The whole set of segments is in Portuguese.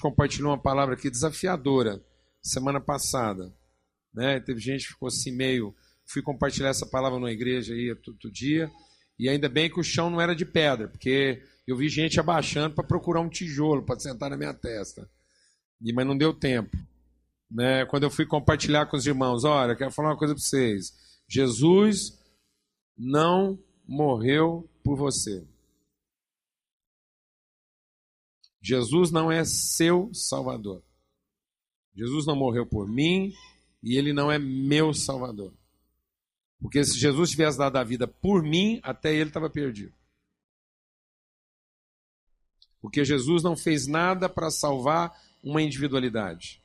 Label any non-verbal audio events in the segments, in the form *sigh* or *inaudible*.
Gente compartilhou uma palavra aqui desafiadora semana passada. Né? Teve gente que ficou assim meio. Fui compartilhar essa palavra numa igreja aí todo dia. E ainda bem que o chão não era de pedra, porque eu vi gente abaixando para procurar um tijolo para sentar na minha testa. E, mas não deu tempo. Né? Quando eu fui compartilhar com os irmãos, olha, quero falar uma coisa para vocês. Jesus não morreu por você. Jesus não é seu Salvador. Jesus não morreu por mim e ele não é meu Salvador. Porque se Jesus tivesse dado a vida por mim, até ele estava perdido. Porque Jesus não fez nada para salvar uma individualidade.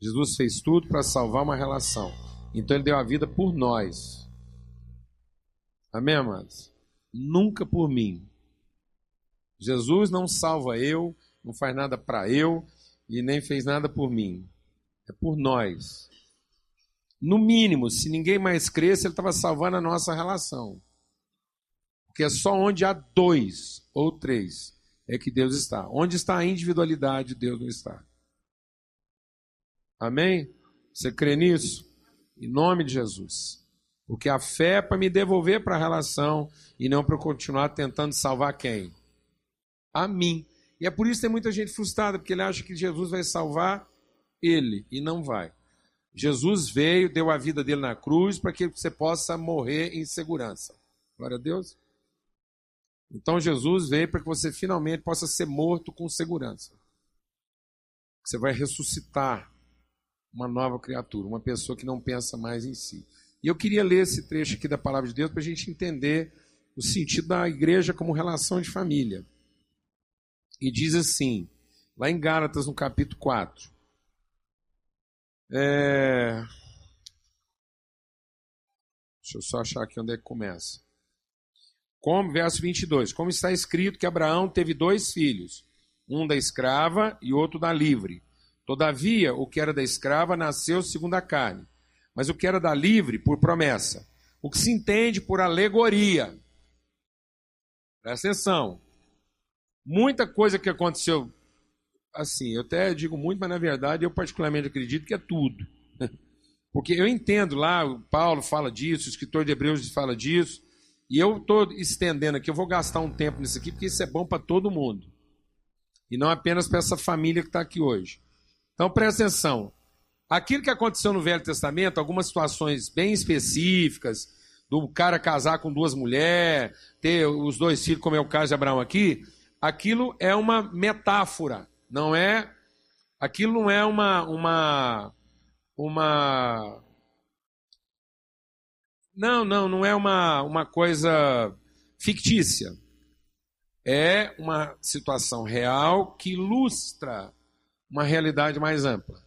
Jesus fez tudo para salvar uma relação. Então ele deu a vida por nós. Amém, amados? Nunca por mim. Jesus não salva eu, não faz nada para eu e nem fez nada por mim. É por nós. No mínimo, se ninguém mais cresce, ele estava salvando a nossa relação. Porque é só onde há dois ou três é que Deus está. Onde está a individualidade, Deus não está. Amém? Você crê nisso? Em nome de Jesus. Porque a fé é para me devolver para a relação e não para eu continuar tentando salvar quem? A mim. E é por isso que tem muita gente frustrada, porque ele acha que Jesus vai salvar ele, e não vai. Jesus veio, deu a vida dele na cruz para que você possa morrer em segurança. Glória a Deus. Então Jesus veio para que você finalmente possa ser morto com segurança. Você vai ressuscitar uma nova criatura, uma pessoa que não pensa mais em si. E eu queria ler esse trecho aqui da palavra de Deus para a gente entender o sentido da igreja como relação de família. E diz assim, lá em Gálatas, no capítulo 4. É... Deixa eu só achar aqui onde é que começa. Como, verso 22. Como está escrito que Abraão teve dois filhos, um da escrava e outro da livre. Todavia, o que era da escrava nasceu segundo a carne, mas o que era da livre, por promessa. O que se entende por alegoria. Presta atenção. Muita coisa que aconteceu, assim, eu até digo muito, mas na verdade eu particularmente acredito que é tudo. *laughs* Porque eu entendo lá, o Paulo fala disso, o escritor de Hebreus fala disso, e eu estou estendendo aqui, eu vou gastar um tempo nisso aqui, porque isso é bom para todo mundo. E não apenas para essa família que está aqui hoje. Então presta atenção. Aquilo que aconteceu no Velho Testamento, algumas situações bem específicas, do cara casar com duas mulheres, ter os dois filhos, como é o caso de Abraão aqui, aquilo é uma metáfora, não é? Aquilo não é uma uma uma Não, não, não é uma uma coisa fictícia. É uma situação real que ilustra uma realidade mais ampla.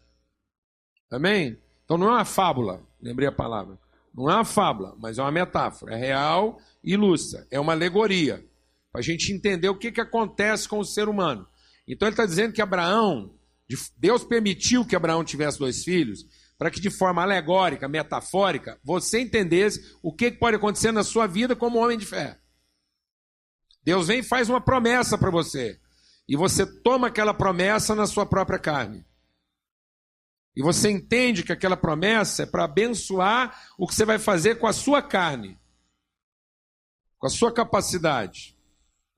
Amém? Então não é uma fábula, lembrei a palavra. Não é uma fábula, mas é uma metáfora. É real e ilustra. É uma alegoria para a gente entender o que, que acontece com o ser humano. Então ele está dizendo que Abraão, Deus permitiu que Abraão tivesse dois filhos, para que de forma alegórica, metafórica, você entendesse o que pode acontecer na sua vida como homem de fé. Deus vem e faz uma promessa para você. E você toma aquela promessa na sua própria carne. E você entende que aquela promessa é para abençoar o que você vai fazer com a sua carne, com a sua capacidade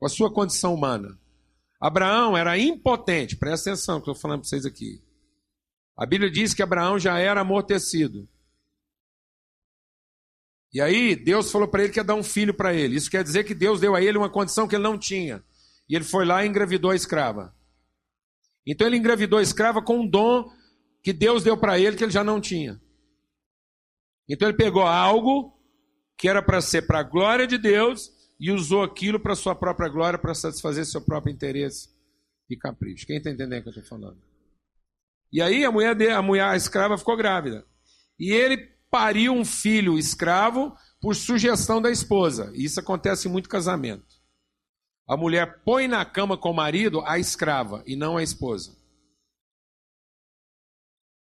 com a sua condição humana. Abraão era impotente, presta atenção que eu estou falando para vocês aqui. A Bíblia diz que Abraão já era amortecido. E aí, Deus falou para ele que ia dar um filho para ele. Isso quer dizer que Deus deu a ele uma condição que ele não tinha. E ele foi lá e engravidou a escrava. Então ele engravidou a escrava com um dom que Deus deu para ele que ele já não tinha. Então ele pegou algo que era para ser para a glória de Deus e usou aquilo para sua própria glória, para satisfazer seu próprio interesse e capricho. Quem está entendendo o que eu estou falando? E aí a mulher, a mulher a escrava ficou grávida. E ele pariu um filho escravo por sugestão da esposa. Isso acontece em muito casamento. A mulher põe na cama com o marido a escrava e não a esposa.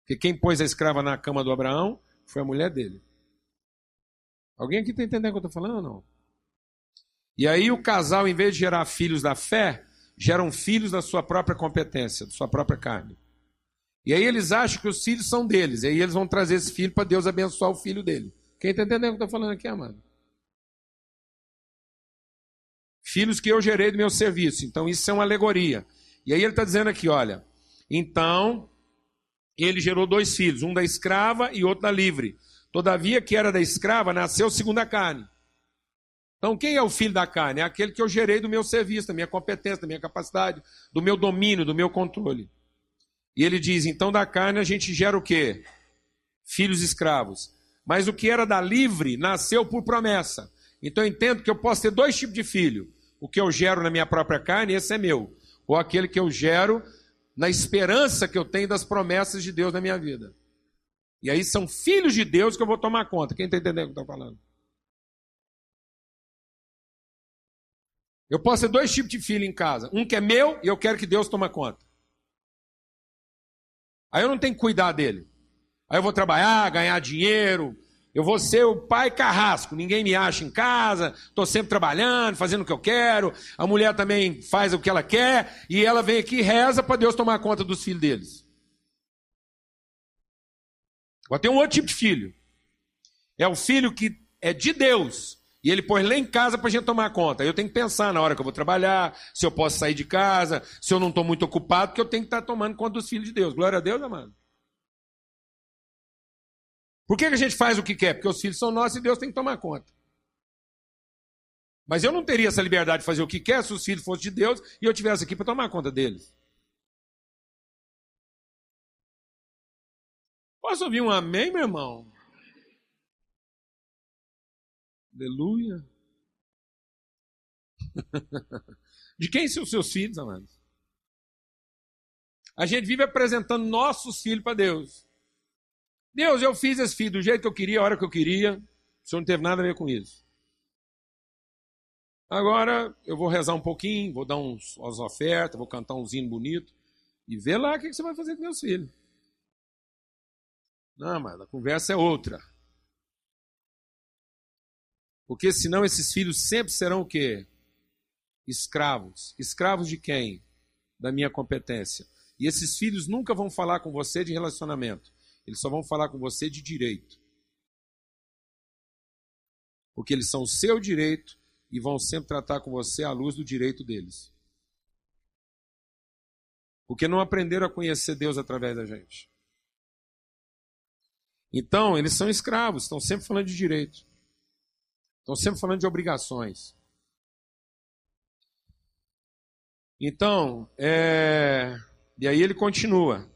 Porque quem pôs a escrava na cama do Abraão foi a mulher dele. Alguém aqui está entendendo o que eu estou falando não? E aí o casal, em vez de gerar filhos da fé, geram filhos da sua própria competência, da sua própria carne. E aí eles acham que os filhos são deles. E aí eles vão trazer esse filho para Deus abençoar o filho dele. Quem está entendendo o que eu estou falando aqui, amado? Filhos que eu gerei do meu serviço. Então isso é uma alegoria. E aí ele está dizendo aqui, olha. Então ele gerou dois filhos, um da escrava e outro da livre. Todavia, que era da escrava, nasceu segundo a carne. Então, quem é o filho da carne? É aquele que eu gerei do meu serviço, da minha competência, da minha capacidade, do meu domínio, do meu controle. E ele diz: então da carne a gente gera o quê? Filhos escravos. Mas o que era da livre nasceu por promessa. Então eu entendo que eu posso ter dois tipos de filho: o que eu gero na minha própria carne, esse é meu, ou aquele que eu gero na esperança que eu tenho das promessas de Deus na minha vida. E aí são filhos de Deus que eu vou tomar conta. Quem está entendendo o que eu estou falando? Eu posso ter dois tipos de filho em casa. Um que é meu e eu quero que Deus tome conta. Aí eu não tenho que cuidar dele. Aí eu vou trabalhar, ganhar dinheiro. Eu vou ser o pai carrasco. Ninguém me acha em casa. Estou sempre trabalhando, fazendo o que eu quero. A mulher também faz o que ela quer. E ela vem aqui e reza para Deus tomar conta dos filhos deles. Agora tem um outro tipo de filho. É o filho que é de Deus, e ele põe lá em casa para a gente tomar conta. Eu tenho que pensar na hora que eu vou trabalhar, se eu posso sair de casa, se eu não estou muito ocupado, que eu tenho que estar tá tomando conta dos filhos de Deus. Glória a Deus, amado. Por que, que a gente faz o que quer? Porque os filhos são nossos e Deus tem que tomar conta. Mas eu não teria essa liberdade de fazer o que quer se os filhos fossem de Deus e eu tivesse aqui para tomar conta deles. Posso ouvir um amém, meu irmão? Aleluia. *laughs* De quem são os seus filhos, amados? A gente vive apresentando nossos filhos para Deus. Deus, eu fiz esse filho do jeito que eu queria, a hora que eu queria. O Senhor não teve nada a ver com isso. Agora eu vou rezar um pouquinho, vou dar uns, umas ofertas, vou cantar um hino bonito e ver lá o que você vai fazer com meus filhos. Não, mas a conversa é outra. Porque senão esses filhos sempre serão o quê? Escravos. Escravos de quem? Da minha competência. E esses filhos nunca vão falar com você de relacionamento. Eles só vão falar com você de direito. Porque eles são o seu direito e vão sempre tratar com você à luz do direito deles. Porque não aprenderam a conhecer Deus através da gente. Então, eles são escravos, estão sempre falando de direito. Estão sempre falando de obrigações. Então, é... e aí ele continua.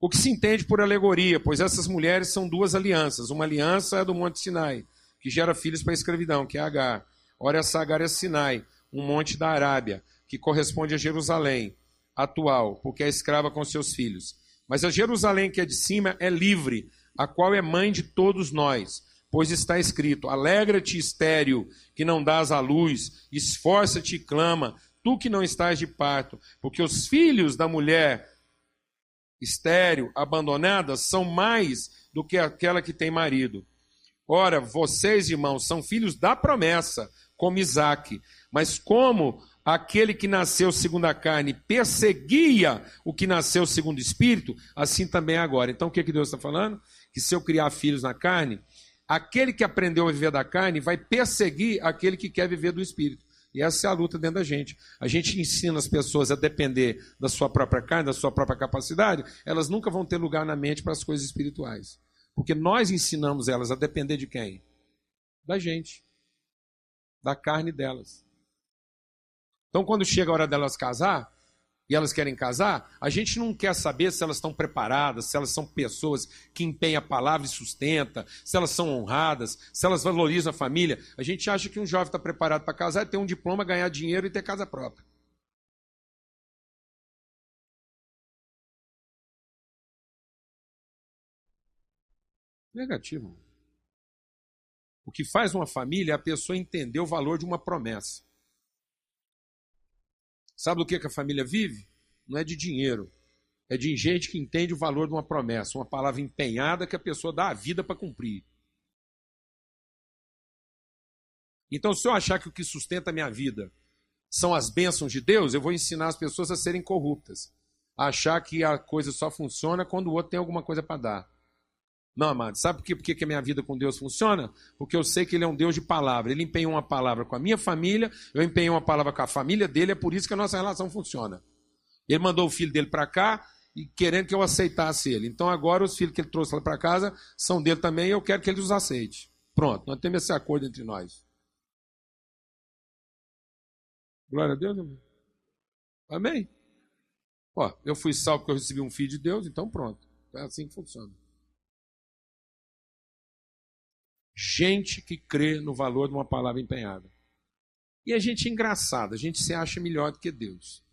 O que se entende por alegoria, pois essas mulheres são duas alianças. Uma aliança é do Monte Sinai, que gera filhos para a escravidão, que é Agar. Ora, essa Agar é Sinai, um monte da Arábia, que corresponde a Jerusalém atual, porque é escrava com seus filhos. Mas a Jerusalém que é de cima é livre, a qual é mãe de todos nós. Pois está escrito: Alegra-te, estéreo, que não dás à luz, esforça-te e clama, tu que não estás de parto, porque os filhos da mulher estéreo, abandonada, são mais do que aquela que tem marido. Ora, vocês, irmãos, são filhos da promessa, como Isaac. Mas como aquele que nasceu segundo a carne perseguia o que nasceu segundo o espírito, assim também é agora. Então o que, que Deus está falando? Que se eu criar filhos na carne, Aquele que aprendeu a viver da carne vai perseguir aquele que quer viver do espírito. E essa é a luta dentro da gente. A gente ensina as pessoas a depender da sua própria carne, da sua própria capacidade, elas nunca vão ter lugar na mente para as coisas espirituais. Porque nós ensinamos elas a depender de quem? Da gente. Da carne delas. Então, quando chega a hora delas casar, e elas querem casar, a gente não quer saber se elas estão preparadas, se elas são pessoas que empenham a palavra e sustenta, se elas são honradas, se elas valorizam a família. A gente acha que um jovem está preparado para casar, ter um diploma, ganhar dinheiro e ter casa própria. Negativo. O que faz uma família é a pessoa entender o valor de uma promessa. Sabe do que, que a família vive? Não é de dinheiro. É de gente que entende o valor de uma promessa, uma palavra empenhada que a pessoa dá a vida para cumprir. Então, se eu achar que o que sustenta a minha vida são as bênçãos de Deus, eu vou ensinar as pessoas a serem corruptas. A achar que a coisa só funciona quando o outro tem alguma coisa para dar. Não, amado, sabe por quê? Por que a minha vida com Deus funciona? Porque eu sei que Ele é um Deus de palavra. Ele empenhou uma palavra com a minha família, eu empenhei uma palavra com a família dele, é por isso que a nossa relação funciona. Ele mandou o filho dele para cá e querendo que eu aceitasse ele. Então agora os filhos que ele trouxe lá para casa são dele também e eu quero que ele os aceite. Pronto, nós temos esse acordo entre nós. Glória a Deus, amém. Amém? Ó, eu fui salvo porque eu recebi um filho de Deus, então pronto. É assim que funciona. Gente que crê no valor de uma palavra empenhada. E a gente é engraçado, a gente se acha melhor do que Deus.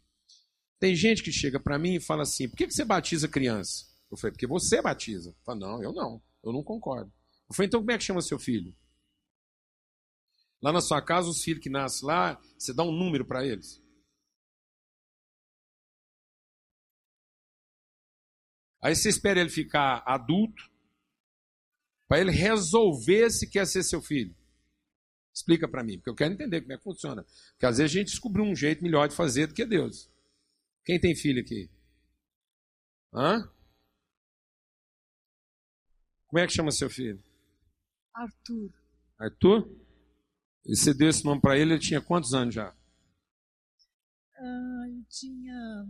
Tem gente que chega para mim e fala assim: por que você batiza criança? Eu falei: porque você batiza. Eu falei, não, eu não, eu não concordo. Eu falei: então como é que chama seu filho? Lá na sua casa, os filhos que nascem lá, você dá um número para eles. Aí você espera ele ficar adulto, para ele resolver se quer ser seu filho. Explica para mim, porque eu quero entender como é que funciona. Porque às vezes a gente descobriu um jeito melhor de fazer do que Deus. Quem tem filho aqui? Hã? Como é que chama seu filho? Arthur. Arthur? E você deu esse nome para ele, ele tinha quantos anos já? Ah, ele tinha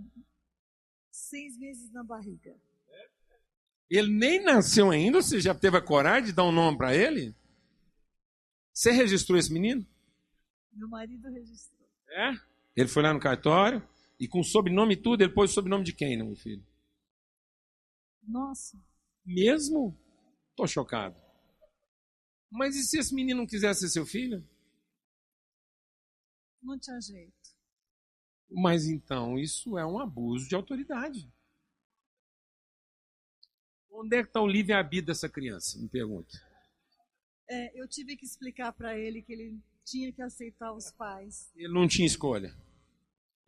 seis meses na barriga. Ele nem nasceu ainda, você já teve a coragem de dar um nome para ele? Você registrou esse menino? Meu marido registrou. É? Ele foi lá no cartório e com sobrenome e tudo, ele pôs o sobrenome de quem, meu filho? Nossa. Mesmo? Tô chocado. Mas e se esse menino não quisesse ser seu filho? Não tinha jeito. Mas então, isso é um abuso de autoridade. Onde é que está o livre-arbítrio dessa criança? Me pergunta. É, eu tive que explicar para ele que ele tinha que aceitar os pais. Ele não tinha escolha.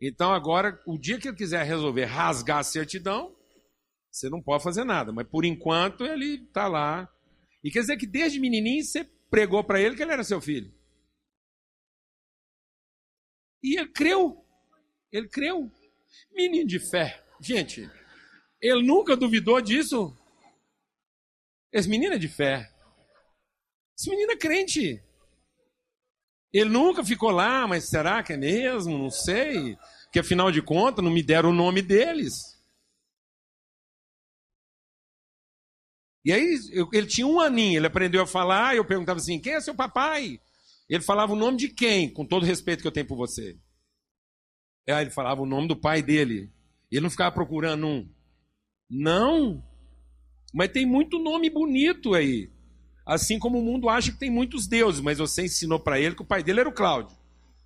Então agora, o dia que ele quiser resolver rasgar a certidão, você não pode fazer nada. Mas por enquanto ele está lá. E quer dizer que desde menininho você pregou para ele que ele era seu filho. E ele creu. Ele creu. Menino de fé. Gente, ele nunca duvidou disso. Esse menino é de fé. Esse menino é crente. Ele nunca ficou lá, mas será que é mesmo? Não sei. Que afinal de contas não me deram o nome deles. E aí eu, ele tinha um aninho, ele aprendeu a falar, eu perguntava assim: quem é seu papai? Ele falava o nome de quem, com todo o respeito que eu tenho por você. Aí ele falava o nome do pai dele. Ele não ficava procurando um. Não. Mas tem muito nome bonito aí. Assim como o mundo acha que tem muitos deuses, mas você ensinou para ele que o pai dele era o Cláudio.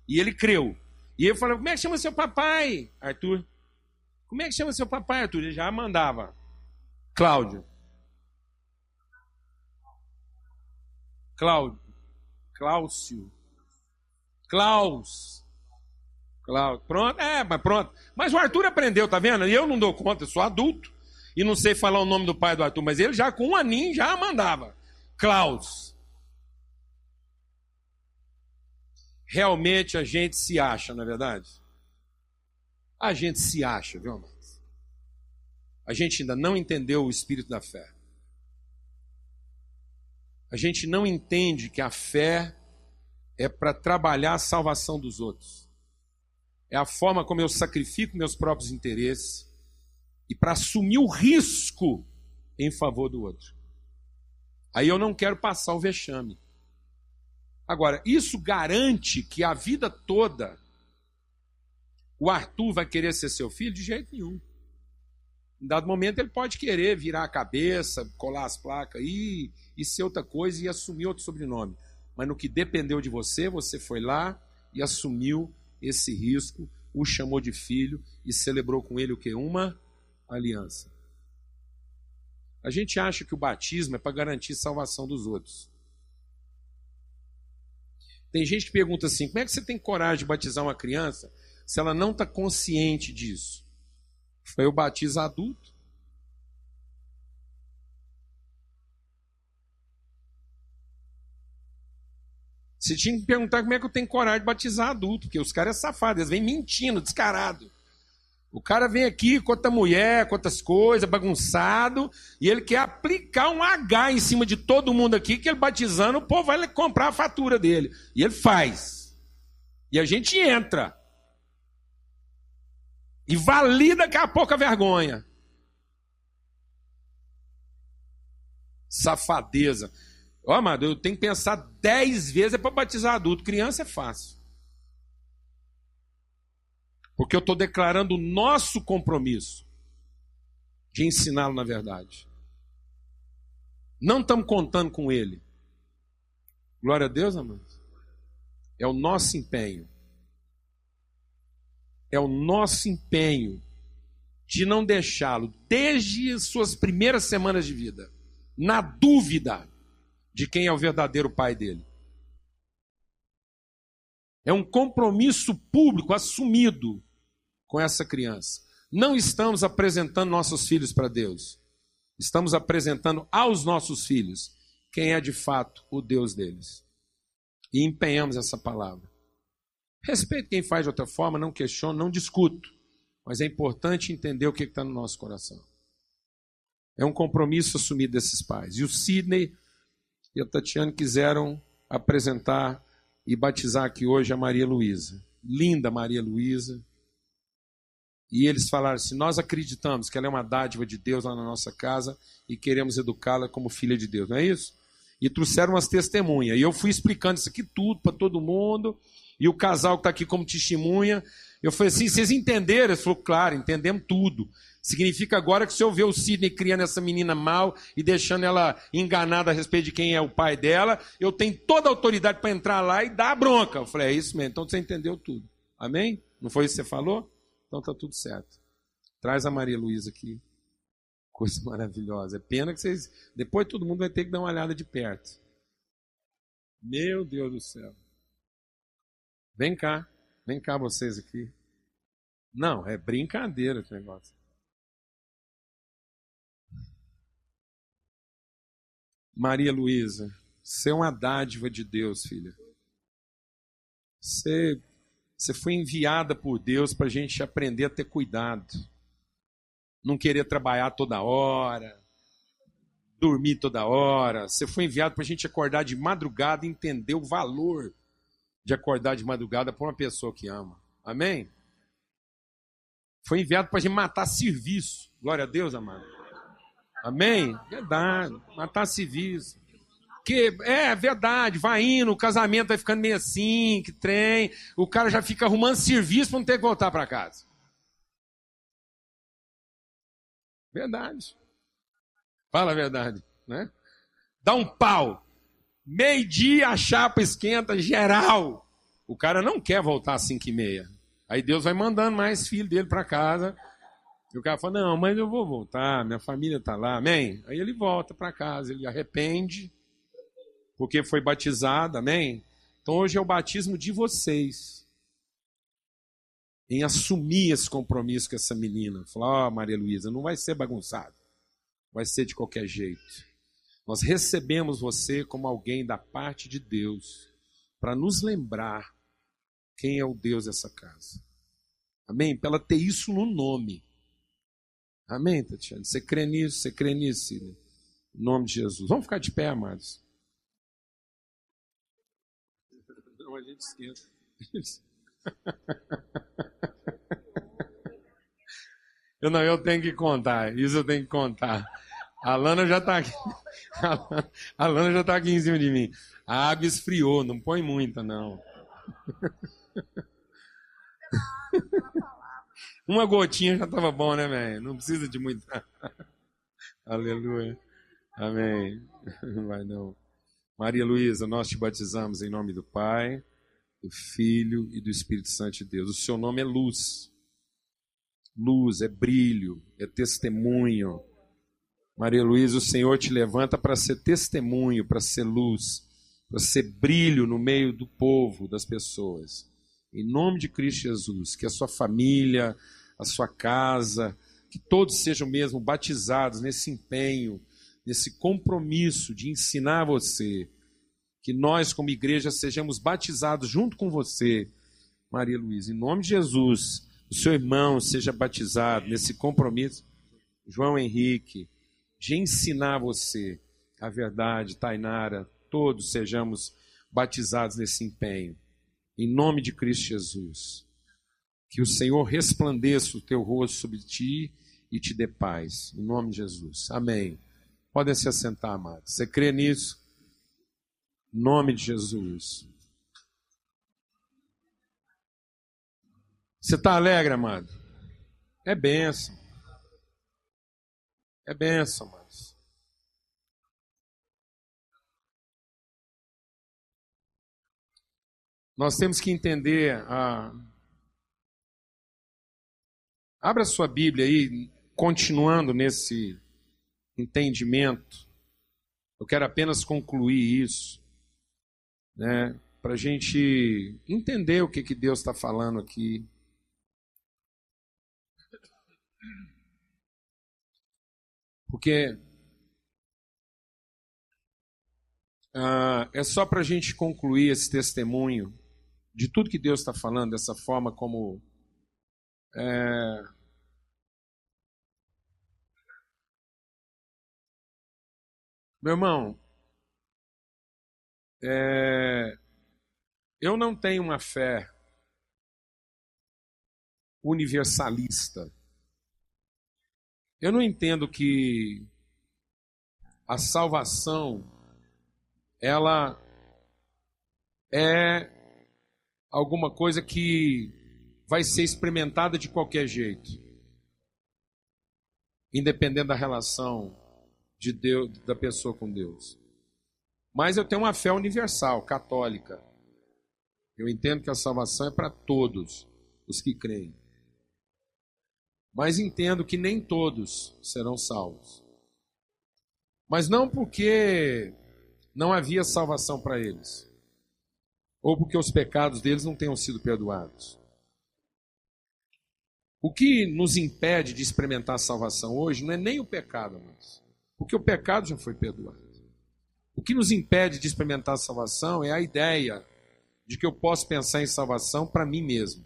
E ele creu. E eu falei: Como é que chama seu papai, Arthur? Como é que chama seu papai, Arthur? Ele já mandava. Cláudio. Cláudio. Cláudio. Klaus. Cláudio. Pronto, é, mas pronto. Mas o Arthur aprendeu, tá vendo? E eu não dou conta, eu sou adulto e não sei falar o nome do pai do Arthur, mas ele já com um aninho já mandava. Klaus. Realmente a gente se acha, na é verdade? A gente se acha, viu, amados? A gente ainda não entendeu o espírito da fé. A gente não entende que a fé é para trabalhar a salvação dos outros. É a forma como eu sacrifico meus próprios interesses e para assumir o risco em favor do outro. Aí eu não quero passar o vexame. Agora, isso garante que a vida toda o Arthur vai querer ser seu filho? De jeito nenhum. Em dado momento ele pode querer virar a cabeça, colar as placas e, e ser outra coisa e assumir outro sobrenome. Mas no que dependeu de você, você foi lá e assumiu esse risco, o chamou de filho e celebrou com ele o que? Uma aliança. A gente acha que o batismo é para garantir salvação dos outros. Tem gente que pergunta assim: como é que você tem coragem de batizar uma criança se ela não está consciente disso? O batizo adulto. Você tinha que perguntar como é que eu tenho coragem de batizar adulto, porque os caras é safado, eles vêm mentindo, descarado. O cara vem aqui com outra mulher, outras coisas, bagunçado, e ele quer aplicar um H em cima de todo mundo aqui, que ele batizando, o povo vai comprar a fatura dele. E ele faz. E a gente entra. E valida daqui a pouco a vergonha. Safadeza. Ó, amado, eu tenho que pensar dez vezes para batizar adulto. Criança é fácil. Porque eu estou declarando o nosso compromisso de ensiná-lo na verdade. Não estamos contando com ele. Glória a Deus, amados. É o nosso empenho. É o nosso empenho de não deixá-lo, desde as suas primeiras semanas de vida, na dúvida de quem é o verdadeiro pai dele. É um compromisso público assumido com essa criança. Não estamos apresentando nossos filhos para Deus. Estamos apresentando aos nossos filhos quem é de fato o Deus deles. E empenhamos essa palavra. Respeito quem faz de outra forma, não questiono, não discuto. Mas é importante entender o que está no nosso coração. É um compromisso assumido desses pais. E o Sidney e a Tatiane quiseram apresentar e batizar aqui hoje a Maria Luísa. Linda Maria Luísa. E eles falaram assim: Nós acreditamos que ela é uma dádiva de Deus lá na nossa casa e queremos educá-la como filha de Deus, não é isso? E trouxeram umas testemunhas. E eu fui explicando isso aqui tudo para todo mundo. E o casal que está aqui como testemunha. Eu falei assim: Vocês entenderam? Ele falou: Claro, entendemos tudo. Significa agora que se eu ver o Sidney criando essa menina mal e deixando ela enganada a respeito de quem é o pai dela, eu tenho toda a autoridade para entrar lá e dar a bronca. Eu falei, é isso mesmo, então você entendeu tudo. Amém? Não foi isso que você falou? Então tá tudo certo. Traz a Maria Luísa aqui. *laughs* Coisa maravilhosa. É pena que vocês. Depois todo mundo vai ter que dar uma olhada de perto. Meu Deus do céu. Vem cá. Vem cá vocês aqui. Não, é brincadeira esse negócio. Maria Luísa, você é uma dádiva de Deus, filha. Você, você foi enviada por Deus para a gente aprender a ter cuidado. Não querer trabalhar toda hora, dormir toda hora. Você foi enviado para a gente acordar de madrugada e entender o valor de acordar de madrugada para uma pessoa que ama. Amém? Foi enviado para a gente matar serviço. Glória a Deus, amado. Amém? Verdade. Matar civis. Que é verdade, vai indo, o casamento vai ficando meio assim, que trem, o cara já fica arrumando serviço para não ter que voltar para casa. Verdade. Fala a verdade, né? Dá um pau. Meio-dia a chapa esquenta geral. O cara não quer voltar às cinco e meia. Aí Deus vai mandando mais filho dele para casa e o cara fala: Não, mas eu vou voltar, minha família está lá, amém? Aí ele volta para casa, ele arrepende, porque foi batizado, amém? Então hoje é o batismo de vocês, em assumir esse compromisso com essa menina. Falar: Ó, oh, Maria Luísa, não vai ser bagunçado, vai ser de qualquer jeito. Nós recebemos você como alguém da parte de Deus, para nos lembrar quem é o Deus dessa casa. Amém? Para ela ter isso no nome. Amém, Tatiana? Você crê nisso? Você crê nisso? Em nome de Jesus. Vamos ficar de pé, amados. Não, a gente esquenta. *laughs* Eu não, eu tenho que contar. Isso eu tenho que contar. A Lana já está aqui. *laughs* A Lana já está aqui em cima de mim. A água esfriou, não põe muita, não. *laughs* Uma gotinha já estava bom, né, velho? Não precisa de muita. Aleluia. Amém. Vai não. Maria Luísa, nós te batizamos em nome do Pai, do Filho e do Espírito Santo de Deus. O seu nome é luz. Luz, é brilho, é testemunho. Maria Luísa, o Senhor te levanta para ser testemunho, para ser luz, para ser brilho no meio do povo, das pessoas. Em nome de Cristo Jesus, que a sua família, a sua casa, que todos sejam mesmo batizados nesse empenho, nesse compromisso de ensinar você que nós, como igreja, sejamos batizados junto com você, Maria Luísa. Em nome de Jesus, o seu irmão seja batizado nesse compromisso, João Henrique, de ensinar você a verdade, Tainara, todos sejamos batizados nesse empenho. Em nome de Cristo Jesus. Que o Senhor resplandeça o teu rosto sobre ti e te dê paz. Em nome de Jesus. Amém. Podem se assentar, amados. Você crê nisso? Nome de Jesus. Você está alegre, amado? É bênção. É bênção, amados. Nós temos que entender a. Abra sua Bíblia aí, continuando nesse entendimento. Eu quero apenas concluir isso, né, para a gente entender o que, que Deus está falando aqui. Porque ah, é só para a gente concluir esse testemunho de tudo que Deus está falando, dessa forma como. É, Meu irmão, é, eu não tenho uma fé universalista. Eu não entendo que a salvação ela é alguma coisa que vai ser experimentada de qualquer jeito, independente da relação de Deus, da pessoa com Deus. Mas eu tenho uma fé universal, católica. Eu entendo que a salvação é para todos os que creem mas entendo que nem todos serão salvos. Mas não porque não havia salvação para eles, ou porque os pecados deles não tenham sido perdoados. O que nos impede de experimentar a salvação hoje não é nem o pecado, mas porque o pecado já foi perdoado. O que nos impede de experimentar a salvação é a ideia de que eu posso pensar em salvação para mim mesmo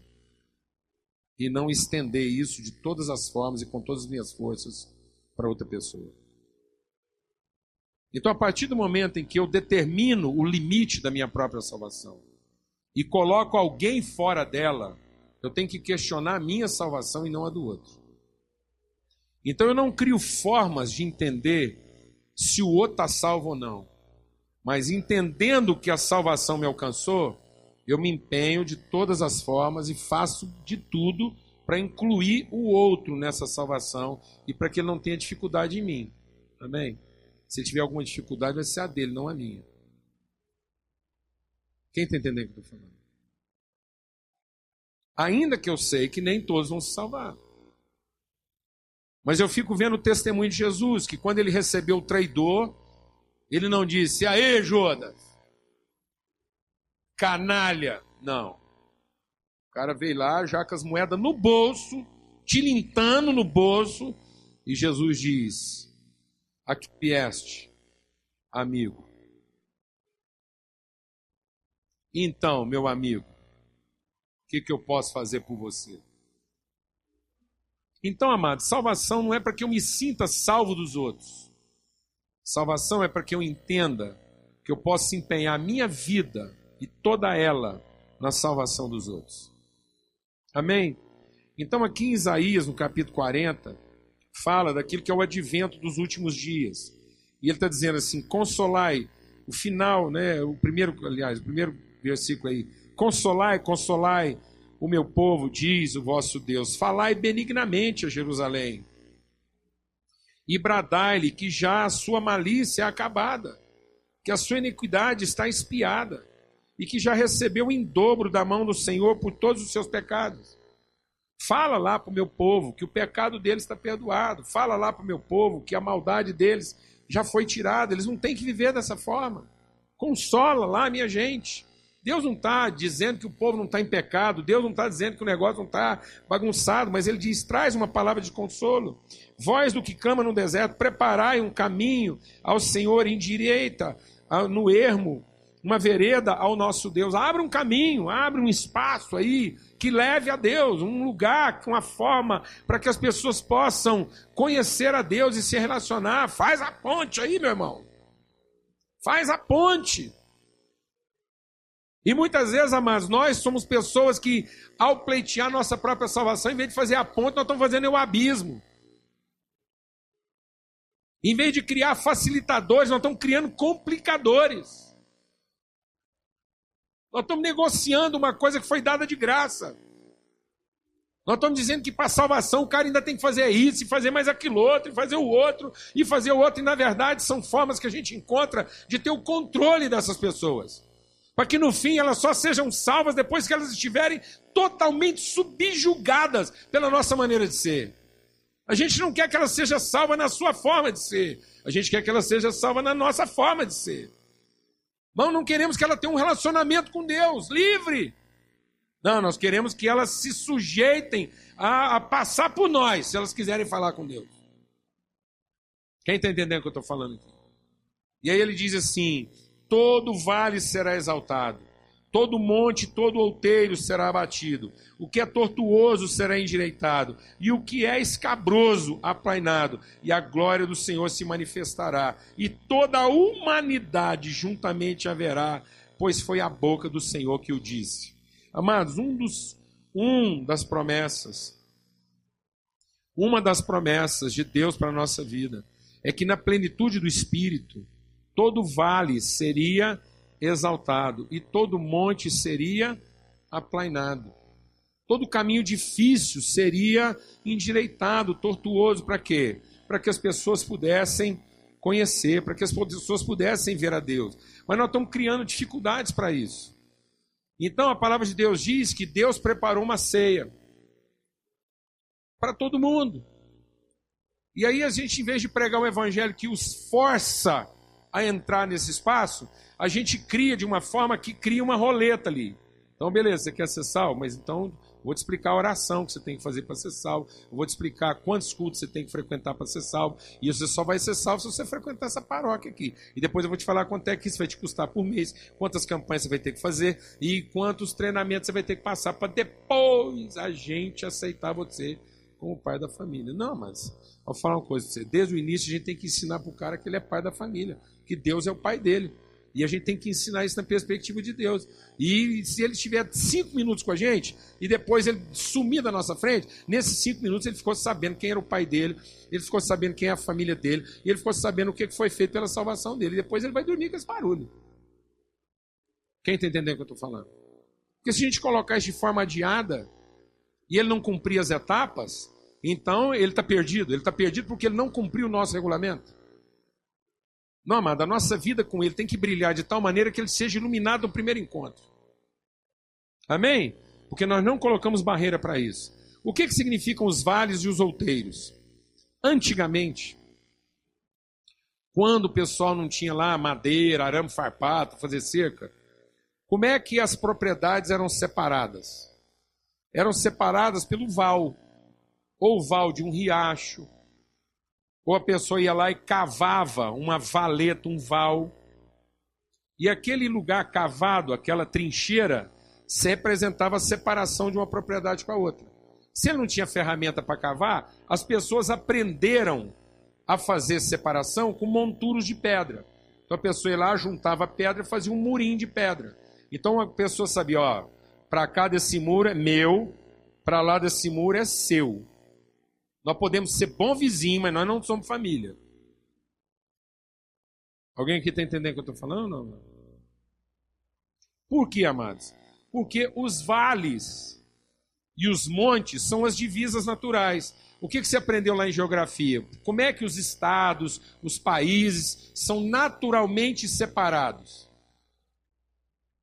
e não estender isso de todas as formas e com todas as minhas forças para outra pessoa. Então, a partir do momento em que eu determino o limite da minha própria salvação e coloco alguém fora dela, eu tenho que questionar a minha salvação e não a do outro. Então, eu não crio formas de entender se o outro está salvo ou não, mas entendendo que a salvação me alcançou, eu me empenho de todas as formas e faço de tudo para incluir o outro nessa salvação e para que ele não tenha dificuldade em mim. Amém? Se tiver alguma dificuldade, vai ser a dele, não a minha. Quem está entendendo o que eu estou falando? Ainda que eu sei que nem todos vão se salvar. Mas eu fico vendo o testemunho de Jesus, que quando ele recebeu o traidor, ele não disse, aê, Judas, canalha. Não. O cara veio lá, já com as moedas no bolso, tilintando no bolso, e Jesus diz: Aqui vieste, amigo. Então, meu amigo, o que, que eu posso fazer por você? Então, amado, salvação não é para que eu me sinta salvo dos outros. Salvação é para que eu entenda que eu posso empenhar a minha vida e toda ela na salvação dos outros. Amém? Então, aqui em Isaías, no capítulo 40, fala daquilo que é o advento dos últimos dias. E ele está dizendo assim: consolai, o final, né? O primeiro, aliás, o primeiro versículo aí: consolai, consolai o meu povo, diz o vosso Deus, falai benignamente a Jerusalém. E bradai-lhe que já a sua malícia é acabada, que a sua iniquidade está espiada e que já recebeu em dobro da mão do Senhor por todos os seus pecados. Fala lá para o meu povo que o pecado deles está perdoado. Fala lá para o meu povo que a maldade deles já foi tirada. Eles não têm que viver dessa forma. Consola lá, minha gente. Deus não está dizendo que o povo não está em pecado, Deus não está dizendo que o negócio não está bagunçado, mas Ele diz: traz uma palavra de consolo. Voz do que clama no deserto, preparai um caminho ao Senhor, endireita no ermo uma vereda ao nosso Deus. Abra um caminho, abre um espaço aí que leve a Deus, um lugar, uma forma para que as pessoas possam conhecer a Deus e se relacionar. Faz a ponte aí, meu irmão. Faz a ponte. E muitas vezes, amados, nós somos pessoas que, ao pleitear nossa própria salvação, em vez de fazer a ponte, nós estamos fazendo o abismo. Em vez de criar facilitadores, nós estamos criando complicadores. Nós estamos negociando uma coisa que foi dada de graça. Nós estamos dizendo que para salvação o cara ainda tem que fazer isso, e fazer mais aquilo outro, e fazer o outro, e fazer o outro. E na verdade são formas que a gente encontra de ter o controle dessas pessoas. Para que no fim elas só sejam salvas depois que elas estiverem totalmente subjugadas pela nossa maneira de ser. A gente não quer que ela seja salva na sua forma de ser. A gente quer que ela seja salva na nossa forma de ser. Não, não queremos que ela tenha um relacionamento com Deus, livre. Não, nós queremos que elas se sujeitem a, a passar por nós, se elas quiserem falar com Deus. Quem está entendendo o que eu estou falando aqui? E aí ele diz assim: todo vale será exaltado, Todo monte, todo outeiro será abatido. O que é tortuoso será endireitado. E o que é escabroso, aplainado. E a glória do Senhor se manifestará. E toda a humanidade juntamente haverá, pois foi a boca do Senhor que o disse. Amados, um, dos, um das promessas, uma das promessas de Deus para a nossa vida, é que na plenitude do Espírito, todo vale seria exaltado, e todo monte seria aplainado. Todo caminho difícil seria endireitado, tortuoso, para quê? Para que as pessoas pudessem conhecer, para que as pessoas pudessem ver a Deus. Mas nós estamos criando dificuldades para isso. Então a palavra de Deus diz que Deus preparou uma ceia para todo mundo. E aí a gente, em vez de pregar um evangelho que os força a entrar nesse espaço, a gente cria de uma forma que cria uma roleta ali. Então, beleza, você quer ser salvo, mas então vou te explicar a oração que você tem que fazer para ser salvo. vou te explicar quantos cultos você tem que frequentar para ser salvo. E você só vai ser salvo se você frequentar essa paróquia aqui. E depois eu vou te falar quanto é que isso vai te custar por mês, quantas campanhas você vai ter que fazer e quantos treinamentos você vai ter que passar para depois a gente aceitar você como pai da família. Não, mas vou falar uma coisa para você. Desde o início a gente tem que ensinar para o cara que ele é pai da família, que Deus é o pai dele. E a gente tem que ensinar isso na perspectiva de Deus. E se ele estiver cinco minutos com a gente e depois ele sumir da nossa frente, nesses cinco minutos ele ficou sabendo quem era o pai dele, ele ficou sabendo quem é a família dele, e ele ficou sabendo o que foi feito pela salvação dele. E depois ele vai dormir com esse barulho. Quem está entendendo o que eu estou falando? Porque se a gente colocar isso de forma adiada e ele não cumprir as etapas, então ele está perdido. Ele está perdido porque ele não cumpriu o nosso regulamento. Não, amado, a nossa vida com Ele tem que brilhar de tal maneira que Ele seja iluminado no primeiro encontro. Amém? Porque nós não colocamos barreira para isso. O que, que significam os vales e os outeiros? Antigamente, quando o pessoal não tinha lá madeira, arame farpado, fazer cerca, como é que as propriedades eram separadas? Eram separadas pelo val, ou val de um riacho, ou a pessoa ia lá e cavava uma valeta, um val. E aquele lugar cavado, aquela trincheira, se representava a separação de uma propriedade com a outra. Se ele não tinha ferramenta para cavar, as pessoas aprenderam a fazer separação com monturos de pedra. Então a pessoa ia lá, juntava pedra e fazia um murinho de pedra. Então a pessoa sabia, ó, para cá desse muro é meu, para lá desse muro é seu. Nós podemos ser bom vizinho, mas nós não somos família. Alguém aqui está entendendo o que eu estou falando? Não? Por que, amados? Porque os vales e os montes são as divisas naturais. O que, que você aprendeu lá em geografia? Como é que os estados, os países são naturalmente separados?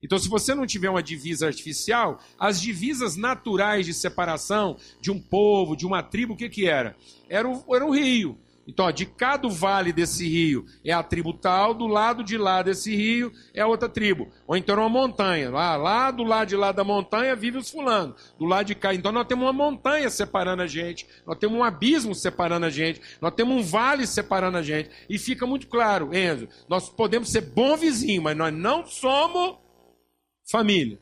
Então, se você não tiver uma divisa artificial, as divisas naturais de separação de um povo, de uma tribo, o que, que era? Era o, era rio. Então, ó, de cada vale desse rio é a tribo tal, do lado de lá desse rio é a outra tribo. Ou então uma montanha. Lá, lá do lado de lá da montanha vive os fulanos. Do lado de cá. Então nós temos uma montanha separando a gente. Nós temos um abismo separando a gente. Nós temos um vale separando a gente. E fica muito claro, Enzo, nós podemos ser bom vizinho, mas nós não somos família.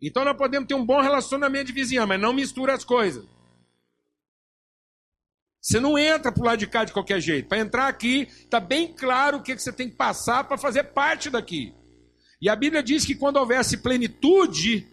Então nós podemos ter um bom relacionamento de vizinhança, mas não mistura as coisas. Você não entra para o lado de cá de qualquer jeito. Para entrar aqui, está bem claro o que, que você tem que passar para fazer parte daqui. E a Bíblia diz que quando houvesse plenitude,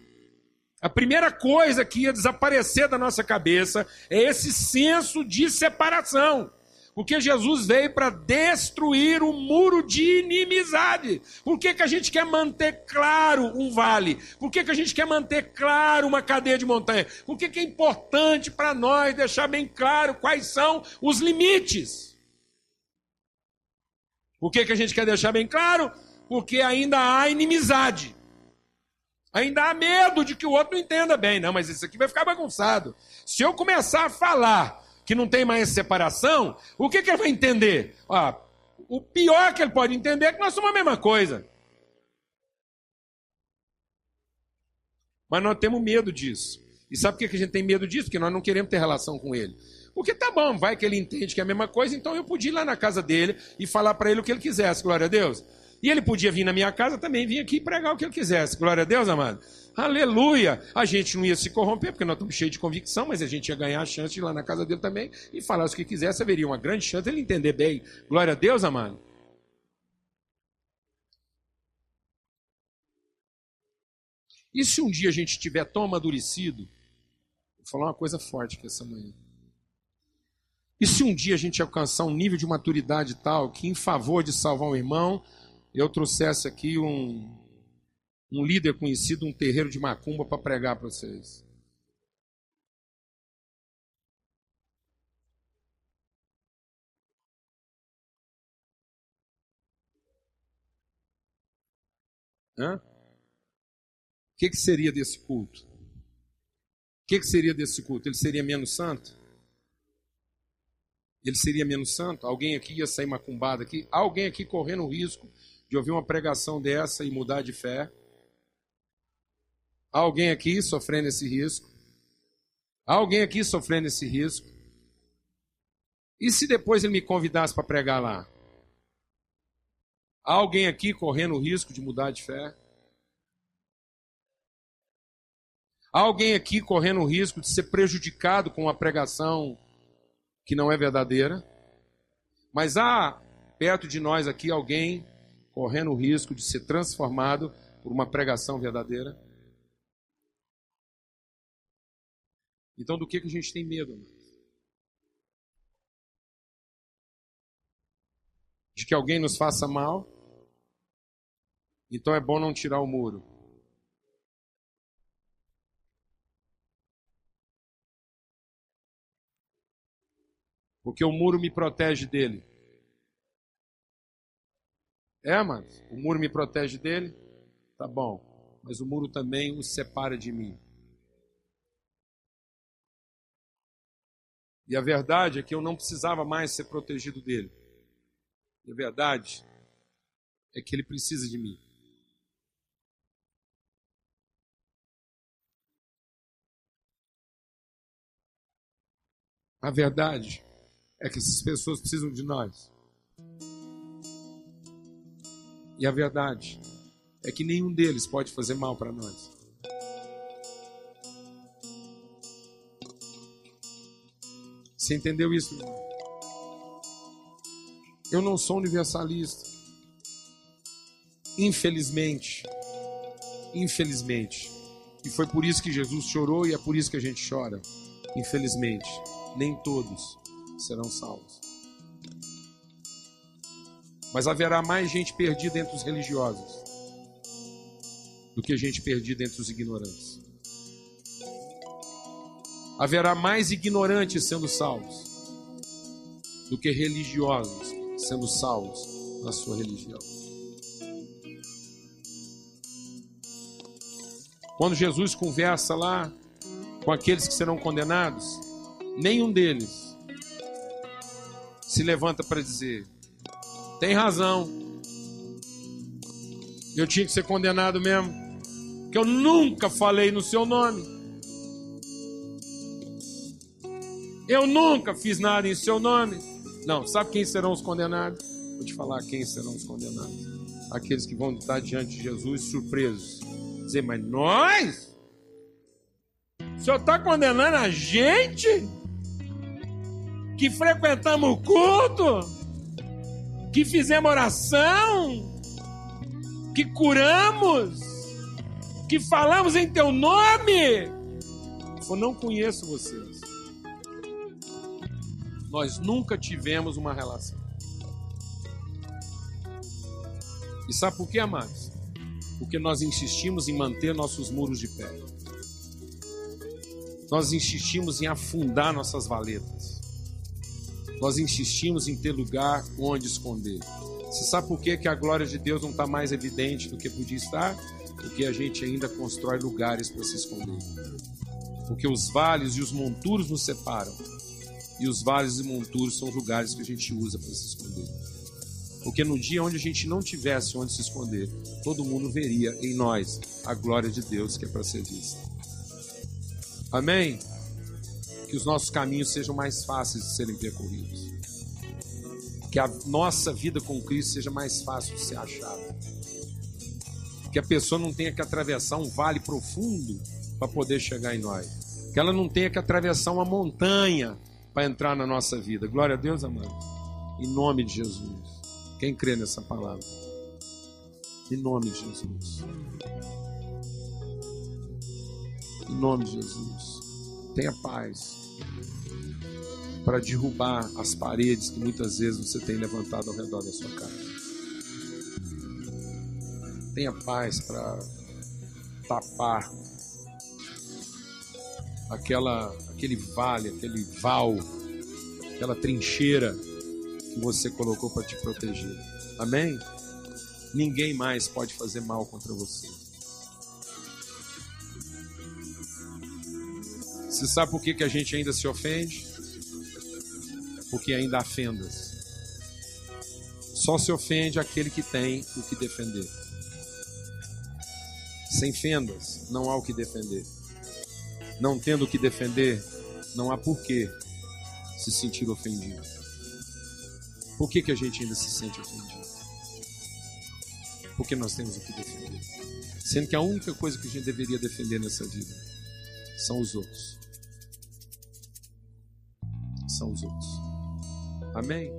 a primeira coisa que ia desaparecer da nossa cabeça é esse senso de separação. Porque Jesus veio para destruir o muro de inimizade. Por que, que a gente quer manter claro um vale? Por que, que a gente quer manter claro uma cadeia de montanha? Por que, que é importante para nós deixar bem claro quais são os limites? Por que, que a gente quer deixar bem claro? Porque ainda há inimizade. Ainda há medo de que o outro não entenda bem. Não, mas isso aqui vai ficar bagunçado. Se eu começar a falar que não tem mais separação, o que, que ele vai entender? Ah, o pior que ele pode entender é que nós somos a mesma coisa. Mas nós temos medo disso. E sabe por que a gente tem medo disso? Porque nós não queremos ter relação com ele. Porque tá bom, vai que ele entende que é a mesma coisa, então eu podia ir lá na casa dele e falar para ele o que ele quisesse, glória a Deus. E ele podia vir na minha casa também, vir aqui e pregar o que ele quisesse. Glória a Deus, amado. Aleluia! A gente não ia se corromper, porque nós estamos cheios de convicção, mas a gente ia ganhar a chance de ir lá na casa dele também e falar o que quisesse. Haveria uma grande chance de ele entender bem. Glória a Deus, amado. E se um dia a gente estiver tão amadurecido, vou falar uma coisa forte aqui essa manhã. E se um dia a gente alcançar um nível de maturidade tal que, em favor de salvar um irmão, eu trouxesse aqui um, um líder conhecido, um terreiro de macumba para pregar para vocês. Hã? O que, que seria desse culto? O que, que seria desse culto? Ele seria menos santo? Ele seria menos santo? Alguém aqui ia sair macumbado aqui? Alguém aqui correndo o risco de ouvir uma pregação dessa e mudar de fé? Há alguém aqui sofrendo esse risco? Há alguém aqui sofrendo esse risco? E se depois ele me convidasse para pregar lá? Há alguém aqui correndo o risco de mudar de fé? Há alguém aqui correndo o risco de ser prejudicado com uma pregação que não é verdadeira? Mas há perto de nós aqui alguém correndo o risco de ser transformado por uma pregação verdadeira? Então, do que, que a gente tem medo? De que alguém nos faça mal? Então é bom não tirar o muro. Porque o muro me protege dele. É, mas o muro me protege dele? Tá bom. Mas o muro também o separa de mim. E a verdade é que eu não precisava mais ser protegido dele. E a verdade é que ele precisa de mim. A verdade é que essas pessoas precisam de nós. E a verdade é que nenhum deles pode fazer mal para nós. Você entendeu isso? Eu não sou universalista. Infelizmente. Infelizmente. E foi por isso que Jesus chorou e é por isso que a gente chora. Infelizmente, nem todos serão salvos. Mas haverá mais gente perdida entre os religiosos do que gente perdida entre os ignorantes. Haverá mais ignorantes sendo salvos do que religiosos sendo salvos na sua religião. Quando Jesus conversa lá com aqueles que serão condenados, nenhum deles se levanta para dizer: tem razão. Eu tinha que ser condenado mesmo. Que eu nunca falei no seu nome. Eu nunca fiz nada em seu nome. Não, sabe quem serão os condenados? Vou te falar quem serão os condenados. Aqueles que vão estar diante de Jesus surpresos. Dizer, mas nós? O senhor está condenando a gente? Que frequentamos o culto? Que fizemos oração? Que curamos? Que falamos em teu nome? Eu não conheço vocês. Nós nunca tivemos uma relação. E sabe por quê, amados? Porque nós insistimos em manter nossos muros de pé. Nós insistimos em afundar nossas valetas. Nós insistimos em ter lugar onde esconder. Você sabe por que, que a glória de Deus não está mais evidente do que podia estar? Porque a gente ainda constrói lugares para se esconder. Porque os vales e os monturos nos separam. E os vales e monturos são os lugares que a gente usa para se esconder. Porque no dia onde a gente não tivesse onde se esconder, todo mundo veria em nós a glória de Deus que é para ser vista. Amém? Que os nossos caminhos sejam mais fáceis de serem percorridos. Que a nossa vida com Cristo seja mais fácil de ser achada. Que a pessoa não tenha que atravessar um vale profundo para poder chegar em nós. Que ela não tenha que atravessar uma montanha para entrar na nossa vida. Glória a Deus, amado. Em nome de Jesus. Quem crê nessa palavra? Em nome de Jesus. Em nome de Jesus. Tenha paz para derrubar as paredes que muitas vezes você tem levantado ao redor da sua casa. Tenha paz para tapar aquela, aquele vale, aquele val, aquela trincheira que você colocou para te proteger. Amém? Ninguém mais pode fazer mal contra você. Você sabe por que, que a gente ainda se ofende? Porque ainda há fendas. Só se ofende aquele que tem o que defender. Sem fendas, não há o que defender. Não tendo o que defender, não há por que se sentir ofendido. Por que, que a gente ainda se sente ofendido? Porque nós temos o que defender. Sendo que a única coisa que a gente deveria defender nessa vida são os outros. São os outros. Amém?